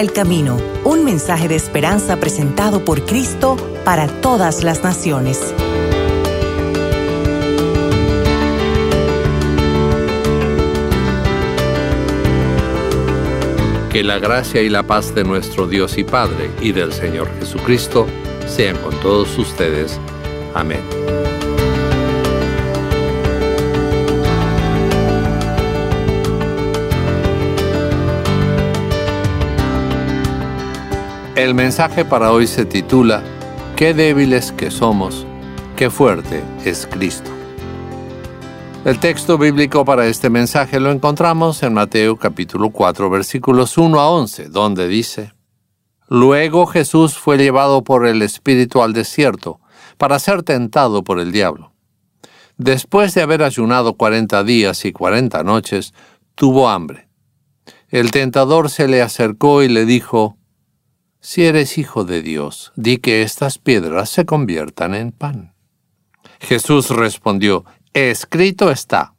El Camino, un mensaje de esperanza presentado por Cristo para todas las naciones. Que la gracia y la paz de nuestro Dios y Padre y del Señor Jesucristo sean con todos ustedes. Amén. El mensaje para hoy se titula Qué débiles que somos, qué fuerte es Cristo. El texto bíblico para este mensaje lo encontramos en Mateo capítulo 4 versículos 1 a 11, donde dice, Luego Jesús fue llevado por el Espíritu al desierto para ser tentado por el diablo. Después de haber ayunado cuarenta días y cuarenta noches, tuvo hambre. El tentador se le acercó y le dijo, si eres hijo de Dios, di que estas piedras se conviertan en pan. Jesús respondió, Escrito está,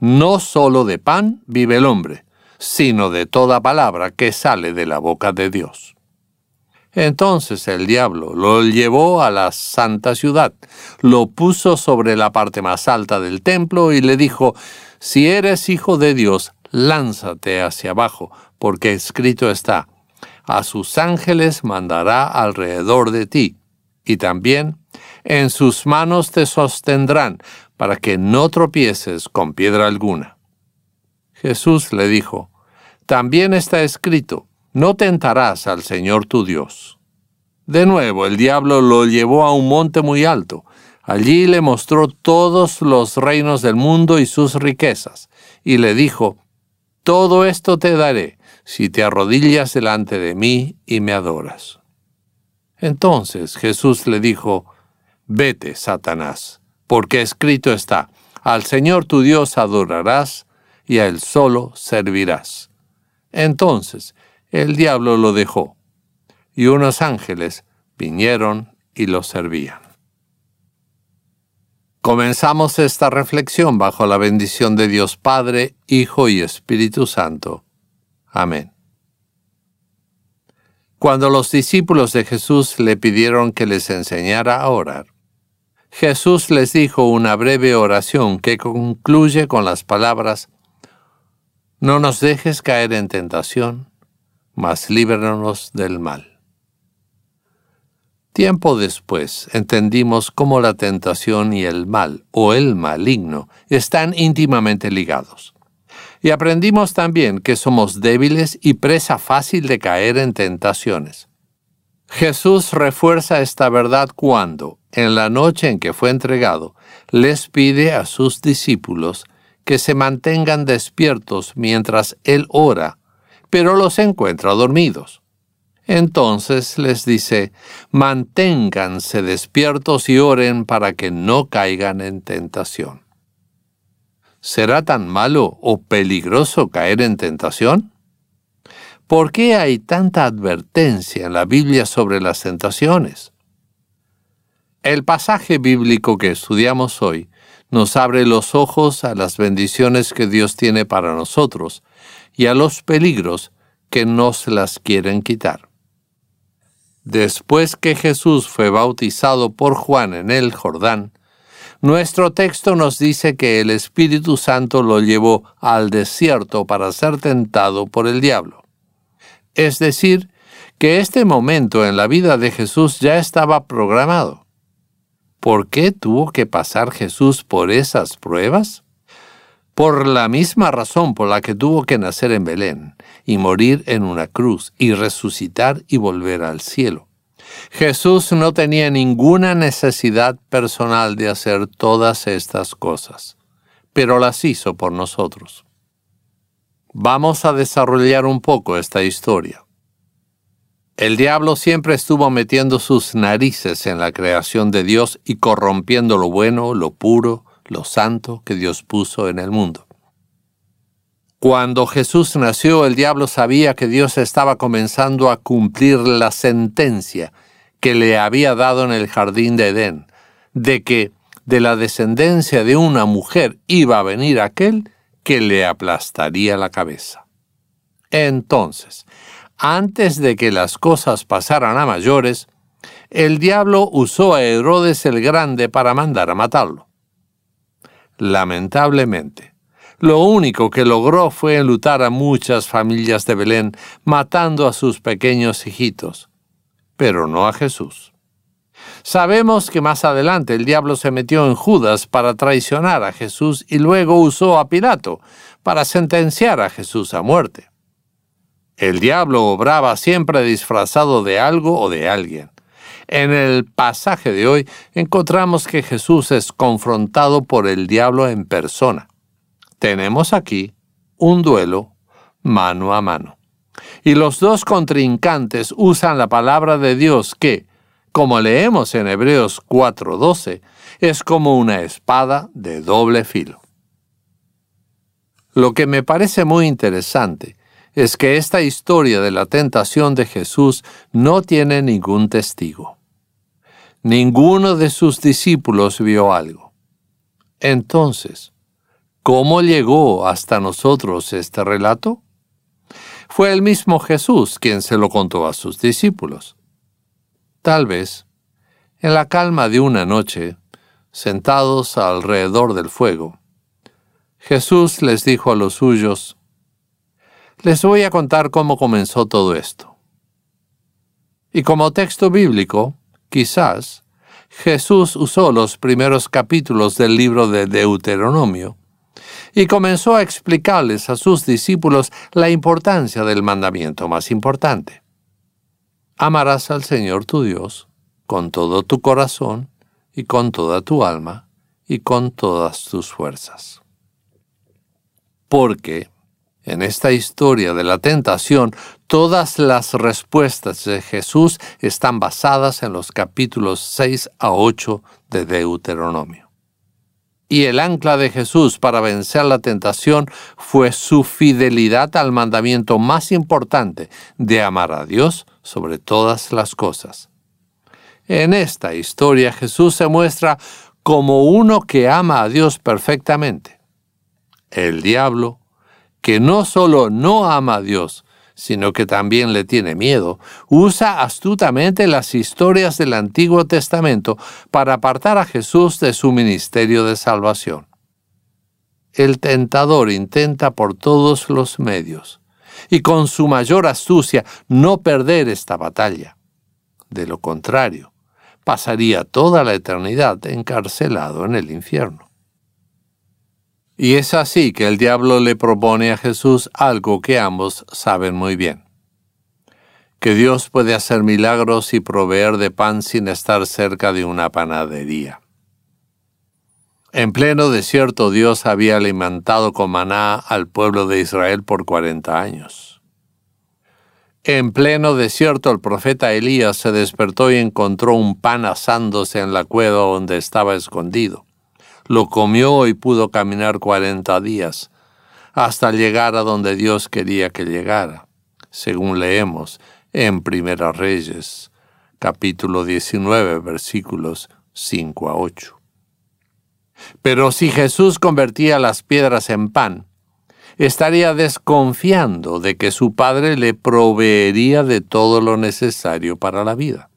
no solo de pan vive el hombre, sino de toda palabra que sale de la boca de Dios. Entonces el diablo lo llevó a la santa ciudad, lo puso sobre la parte más alta del templo y le dijo, Si eres hijo de Dios, lánzate hacia abajo, porque escrito está, a sus ángeles mandará alrededor de ti, y también en sus manos te sostendrán, para que no tropieces con piedra alguna. Jesús le dijo, También está escrito, no tentarás al Señor tu Dios. De nuevo, el diablo lo llevó a un monte muy alto. Allí le mostró todos los reinos del mundo y sus riquezas, y le dijo, Todo esto te daré si te arrodillas delante de mí y me adoras. Entonces Jesús le dijo, Vete, Satanás, porque escrito está, al Señor tu Dios adorarás y a Él solo servirás. Entonces el diablo lo dejó, y unos ángeles vinieron y lo servían. Comenzamos esta reflexión bajo la bendición de Dios Padre, Hijo y Espíritu Santo. Amén. Cuando los discípulos de Jesús le pidieron que les enseñara a orar, Jesús les dijo una breve oración que concluye con las palabras, No nos dejes caer en tentación, mas líbranos del mal. Tiempo después entendimos cómo la tentación y el mal, o el maligno, están íntimamente ligados. Y aprendimos también que somos débiles y presa fácil de caer en tentaciones. Jesús refuerza esta verdad cuando, en la noche en que fue entregado, les pide a sus discípulos que se mantengan despiertos mientras Él ora, pero los encuentra dormidos. Entonces les dice, manténganse despiertos y oren para que no caigan en tentación. ¿Será tan malo o peligroso caer en tentación? ¿Por qué hay tanta advertencia en la Biblia sobre las tentaciones? El pasaje bíblico que estudiamos hoy nos abre los ojos a las bendiciones que Dios tiene para nosotros y a los peligros que nos las quieren quitar. Después que Jesús fue bautizado por Juan en el Jordán, nuestro texto nos dice que el Espíritu Santo lo llevó al desierto para ser tentado por el diablo. Es decir, que este momento en la vida de Jesús ya estaba programado. ¿Por qué tuvo que pasar Jesús por esas pruebas? Por la misma razón por la que tuvo que nacer en Belén y morir en una cruz y resucitar y volver al cielo. Jesús no tenía ninguna necesidad personal de hacer todas estas cosas, pero las hizo por nosotros. Vamos a desarrollar un poco esta historia. El diablo siempre estuvo metiendo sus narices en la creación de Dios y corrompiendo lo bueno, lo puro, lo santo que Dios puso en el mundo. Cuando Jesús nació, el diablo sabía que Dios estaba comenzando a cumplir la sentencia que le había dado en el jardín de Edén, de que de la descendencia de una mujer iba a venir aquel que le aplastaría la cabeza. Entonces, antes de que las cosas pasaran a mayores, el diablo usó a Herodes el Grande para mandar a matarlo. Lamentablemente, lo único que logró fue enlutar a muchas familias de Belén, matando a sus pequeños hijitos, pero no a Jesús. Sabemos que más adelante el diablo se metió en Judas para traicionar a Jesús y luego usó a Pilato para sentenciar a Jesús a muerte. El diablo obraba siempre disfrazado de algo o de alguien. En el pasaje de hoy encontramos que Jesús es confrontado por el diablo en persona. Tenemos aquí un duelo mano a mano. Y los dos contrincantes usan la palabra de Dios que, como leemos en Hebreos 4:12, es como una espada de doble filo. Lo que me parece muy interesante es que esta historia de la tentación de Jesús no tiene ningún testigo. Ninguno de sus discípulos vio algo. Entonces, ¿cómo llegó hasta nosotros este relato? Fue el mismo Jesús quien se lo contó a sus discípulos. Tal vez, en la calma de una noche, sentados alrededor del fuego, Jesús les dijo a los suyos, les voy a contar cómo comenzó todo esto. Y como texto bíblico, quizás, Jesús usó los primeros capítulos del libro de Deuteronomio y comenzó a explicarles a sus discípulos la importancia del mandamiento más importante. Amarás al Señor tu Dios con todo tu corazón y con toda tu alma y con todas tus fuerzas. Porque en esta historia de la tentación, todas las respuestas de Jesús están basadas en los capítulos 6 a 8 de Deuteronomio. Y el ancla de Jesús para vencer la tentación fue su fidelidad al mandamiento más importante de amar a Dios sobre todas las cosas. En esta historia Jesús se muestra como uno que ama a Dios perfectamente. El diablo que no solo no ama a Dios, sino que también le tiene miedo, usa astutamente las historias del Antiguo Testamento para apartar a Jesús de su ministerio de salvación. El tentador intenta por todos los medios, y con su mayor astucia, no perder esta batalla. De lo contrario, pasaría toda la eternidad encarcelado en el infierno. Y es así que el diablo le propone a Jesús algo que ambos saben muy bien. Que Dios puede hacer milagros y proveer de pan sin estar cerca de una panadería. En pleno desierto Dios había alimentado con maná al pueblo de Israel por cuarenta años. En pleno desierto el profeta Elías se despertó y encontró un pan asándose en la cueva donde estaba escondido lo comió y pudo caminar cuarenta días, hasta llegar a donde Dios quería que llegara, según leemos en Primera Reyes, capítulo 19, versículos 5 a 8. Pero si Jesús convertía las piedras en pan, estaría desconfiando de que su Padre le proveería de todo lo necesario para la vida.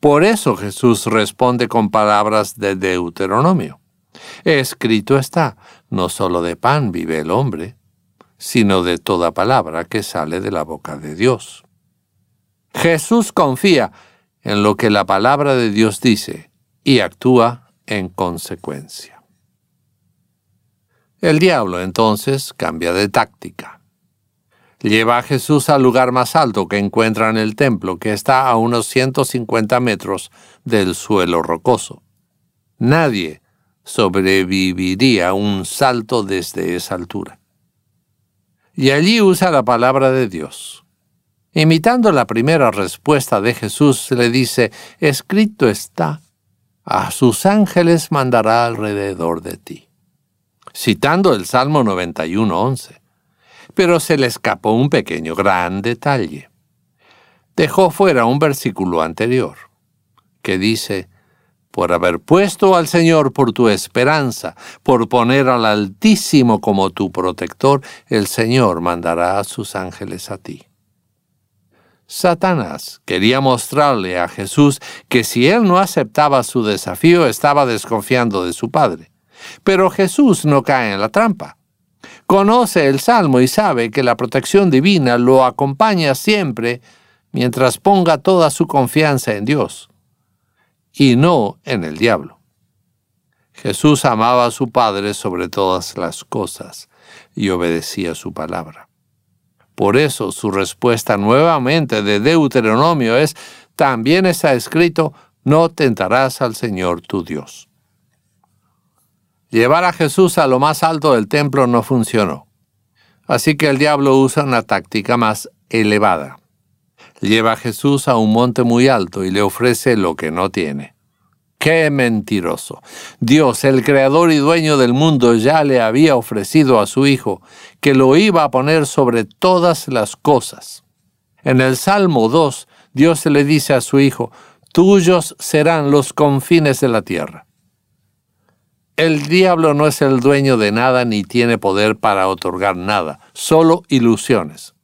Por eso Jesús responde con palabras de Deuteronomio. Escrito está, no solo de pan vive el hombre, sino de toda palabra que sale de la boca de Dios. Jesús confía en lo que la palabra de Dios dice y actúa en consecuencia. El diablo entonces cambia de táctica lleva a Jesús al lugar más alto que encuentra en el templo, que está a unos 150 metros del suelo rocoso. Nadie sobreviviría un salto desde esa altura. Y allí usa la palabra de Dios. Imitando la primera respuesta de Jesús, le dice, escrito está, a sus ángeles mandará alrededor de ti. Citando el Salmo 91.11 pero se le escapó un pequeño gran detalle. Dejó fuera un versículo anterior, que dice, por haber puesto al Señor por tu esperanza, por poner al Altísimo como tu protector, el Señor mandará a sus ángeles a ti. Satanás quería mostrarle a Jesús que si él no aceptaba su desafío estaba desconfiando de su Padre. Pero Jesús no cae en la trampa. Conoce el Salmo y sabe que la protección divina lo acompaña siempre mientras ponga toda su confianza en Dios y no en el diablo. Jesús amaba a su Padre sobre todas las cosas y obedecía su palabra. Por eso su respuesta nuevamente de Deuteronomio es, también está escrito, no tentarás al Señor tu Dios. Llevar a Jesús a lo más alto del templo no funcionó. Así que el diablo usa una táctica más elevada. Lleva a Jesús a un monte muy alto y le ofrece lo que no tiene. ¡Qué mentiroso! Dios, el creador y dueño del mundo, ya le había ofrecido a su Hijo que lo iba a poner sobre todas las cosas. En el Salmo 2, Dios le dice a su Hijo, Tuyos serán los confines de la tierra. El diablo no es el dueño de nada ni tiene poder para otorgar nada, solo ilusiones.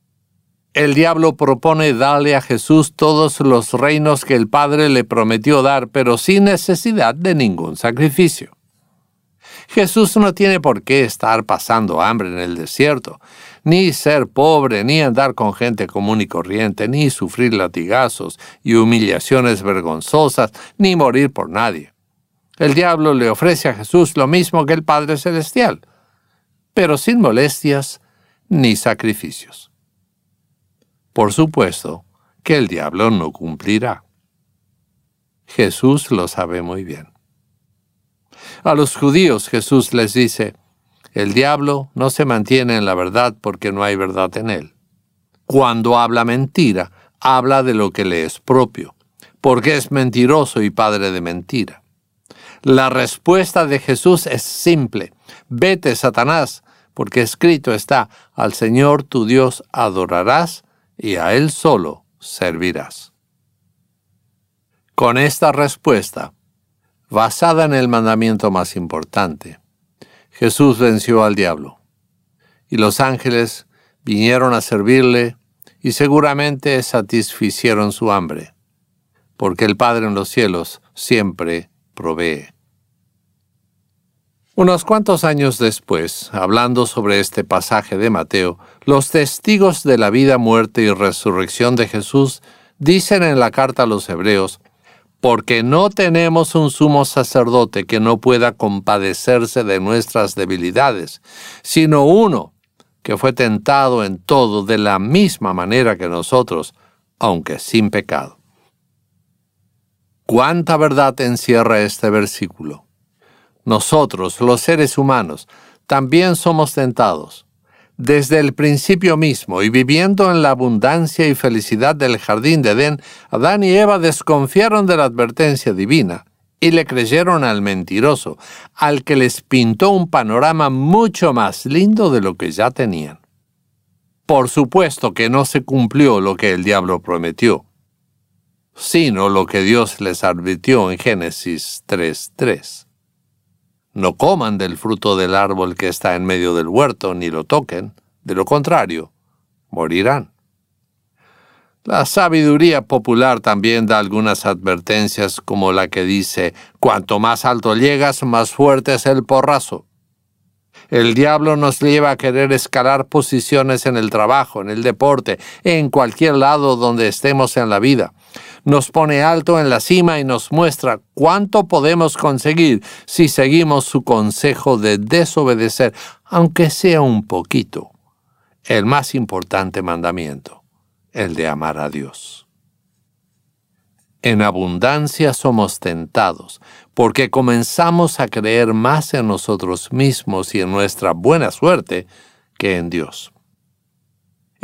El diablo propone darle a Jesús todos los reinos que el Padre le prometió dar, pero sin necesidad de ningún sacrificio. Jesús no tiene por qué estar pasando hambre en el desierto, ni ser pobre, ni andar con gente común y corriente, ni sufrir latigazos y humillaciones vergonzosas, ni morir por nadie. El diablo le ofrece a Jesús lo mismo que el Padre Celestial, pero sin molestias ni sacrificios por supuesto que el diablo no cumplirá. Jesús lo sabe muy bien. A los judíos Jesús les dice, el diablo no se mantiene en la verdad porque no hay verdad en él. Cuando habla mentira, habla de lo que le es propio, porque es mentiroso y padre de mentira. La respuesta de Jesús es simple, vete, Satanás, porque escrito está, al Señor tu Dios adorarás y a Él solo servirás. Con esta respuesta, basada en el mandamiento más importante, Jesús venció al diablo, y los ángeles vinieron a servirle y seguramente satisficieron su hambre, porque el Padre en los cielos siempre provee. Unos cuantos años después, hablando sobre este pasaje de Mateo, los testigos de la vida, muerte y resurrección de Jesús dicen en la carta a los hebreos, porque no tenemos un sumo sacerdote que no pueda compadecerse de nuestras debilidades, sino uno que fue tentado en todo de la misma manera que nosotros, aunque sin pecado. ¿Cuánta verdad encierra este versículo? Nosotros, los seres humanos, también somos tentados. Desde el principio mismo y viviendo en la abundancia y felicidad del jardín de Edén, Adán y Eva desconfiaron de la advertencia divina y le creyeron al mentiroso, al que les pintó un panorama mucho más lindo de lo que ya tenían. Por supuesto que no se cumplió lo que el diablo prometió, sino lo que Dios les advirtió en Génesis 3.3 no coman del fruto del árbol que está en medio del huerto, ni lo toquen, de lo contrario, morirán. La sabiduría popular también da algunas advertencias como la que dice, cuanto más alto llegas, más fuerte es el porrazo. El diablo nos lleva a querer escalar posiciones en el trabajo, en el deporte, en cualquier lado donde estemos en la vida nos pone alto en la cima y nos muestra cuánto podemos conseguir si seguimos su consejo de desobedecer, aunque sea un poquito, el más importante mandamiento, el de amar a Dios. En abundancia somos tentados, porque comenzamos a creer más en nosotros mismos y en nuestra buena suerte que en Dios.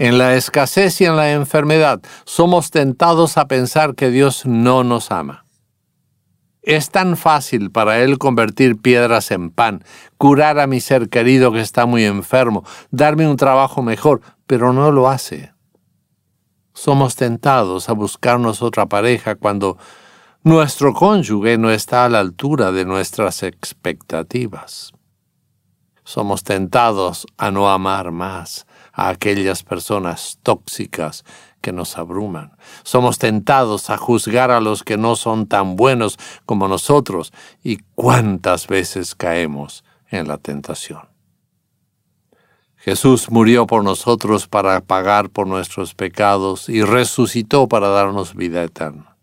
En la escasez y en la enfermedad somos tentados a pensar que Dios no nos ama. Es tan fácil para Él convertir piedras en pan, curar a mi ser querido que está muy enfermo, darme un trabajo mejor, pero no lo hace. Somos tentados a buscarnos otra pareja cuando nuestro cónyuge no está a la altura de nuestras expectativas. Somos tentados a no amar más, a aquellas personas tóxicas que nos abruman. Somos tentados a juzgar a los que no son tan buenos como nosotros y cuántas veces caemos en la tentación. Jesús murió por nosotros para pagar por nuestros pecados y resucitó para darnos vida eterna.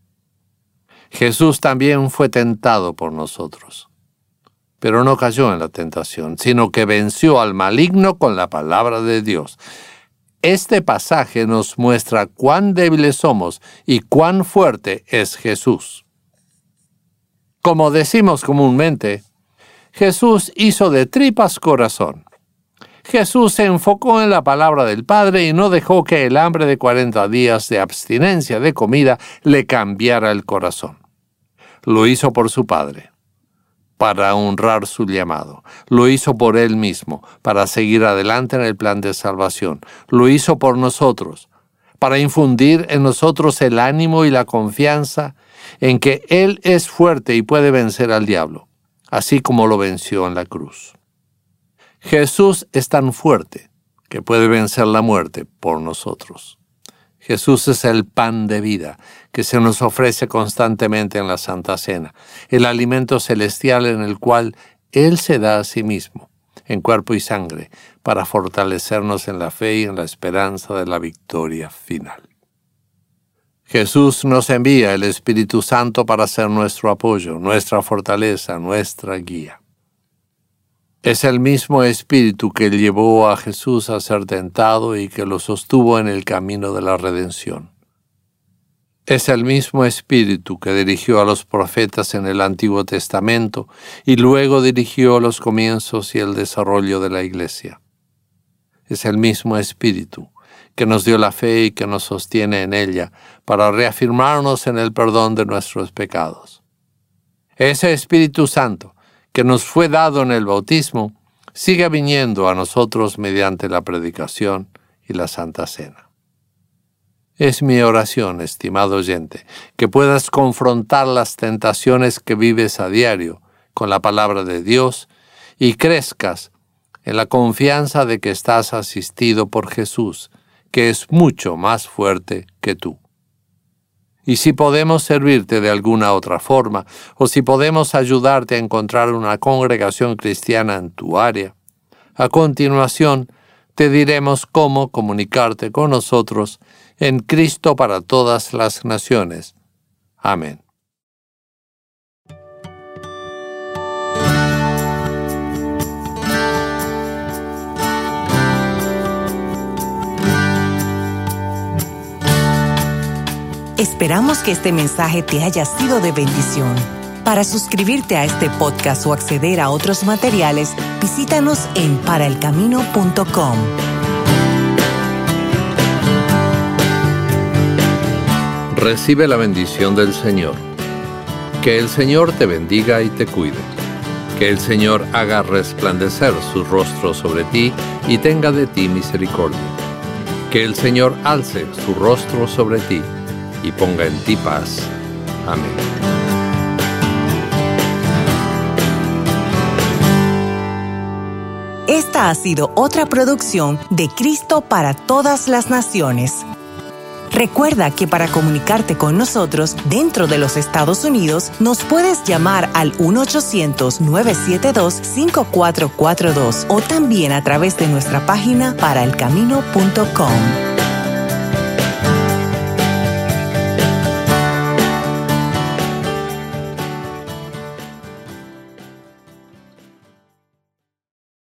Jesús también fue tentado por nosotros, pero no cayó en la tentación, sino que venció al maligno con la palabra de Dios. Este pasaje nos muestra cuán débiles somos y cuán fuerte es Jesús. Como decimos comúnmente, Jesús hizo de tripas corazón. Jesús se enfocó en la palabra del Padre y no dejó que el hambre de 40 días de abstinencia de comida le cambiara el corazón. Lo hizo por su Padre, para honrar su llamado. Lo hizo por Él mismo, para seguir adelante en el plan de salvación. Lo hizo por nosotros, para infundir en nosotros el ánimo y la confianza en que Él es fuerte y puede vencer al diablo, así como lo venció en la cruz. Jesús es tan fuerte que puede vencer la muerte por nosotros. Jesús es el pan de vida que se nos ofrece constantemente en la Santa Cena, el alimento celestial en el cual Él se da a sí mismo, en cuerpo y sangre, para fortalecernos en la fe y en la esperanza de la victoria final. Jesús nos envía el Espíritu Santo para ser nuestro apoyo, nuestra fortaleza, nuestra guía. Es el mismo espíritu que llevó a Jesús a ser tentado y que lo sostuvo en el camino de la redención. Es el mismo espíritu que dirigió a los profetas en el Antiguo Testamento y luego dirigió los comienzos y el desarrollo de la Iglesia. Es el mismo espíritu que nos dio la fe y que nos sostiene en ella para reafirmarnos en el perdón de nuestros pecados. Ese Espíritu Santo que nos fue dado en el bautismo, sigue viniendo a nosotros mediante la predicación y la Santa Cena. Es mi oración, estimado oyente, que puedas confrontar las tentaciones que vives a diario con la palabra de Dios y crezcas en la confianza de que estás asistido por Jesús, que es mucho más fuerte que tú y si podemos servirte de alguna otra forma, o si podemos ayudarte a encontrar una congregación cristiana en tu área. A continuación, te diremos cómo comunicarte con nosotros en Cristo para todas las naciones. Amén. Esperamos que este mensaje te haya sido de bendición. Para suscribirte a este podcast o acceder a otros materiales, visítanos en paraelcamino.com. Recibe la bendición del Señor. Que el Señor te bendiga y te cuide. Que el Señor haga resplandecer su rostro sobre ti y tenga de ti misericordia. Que el Señor alce su rostro sobre ti y ponga en ti paz. Amén. Esta ha sido otra producción de Cristo para todas las naciones. Recuerda que para comunicarte con nosotros dentro de los Estados Unidos nos puedes llamar al 1-800-972-5442 o también a través de nuestra página paraelcamino.com.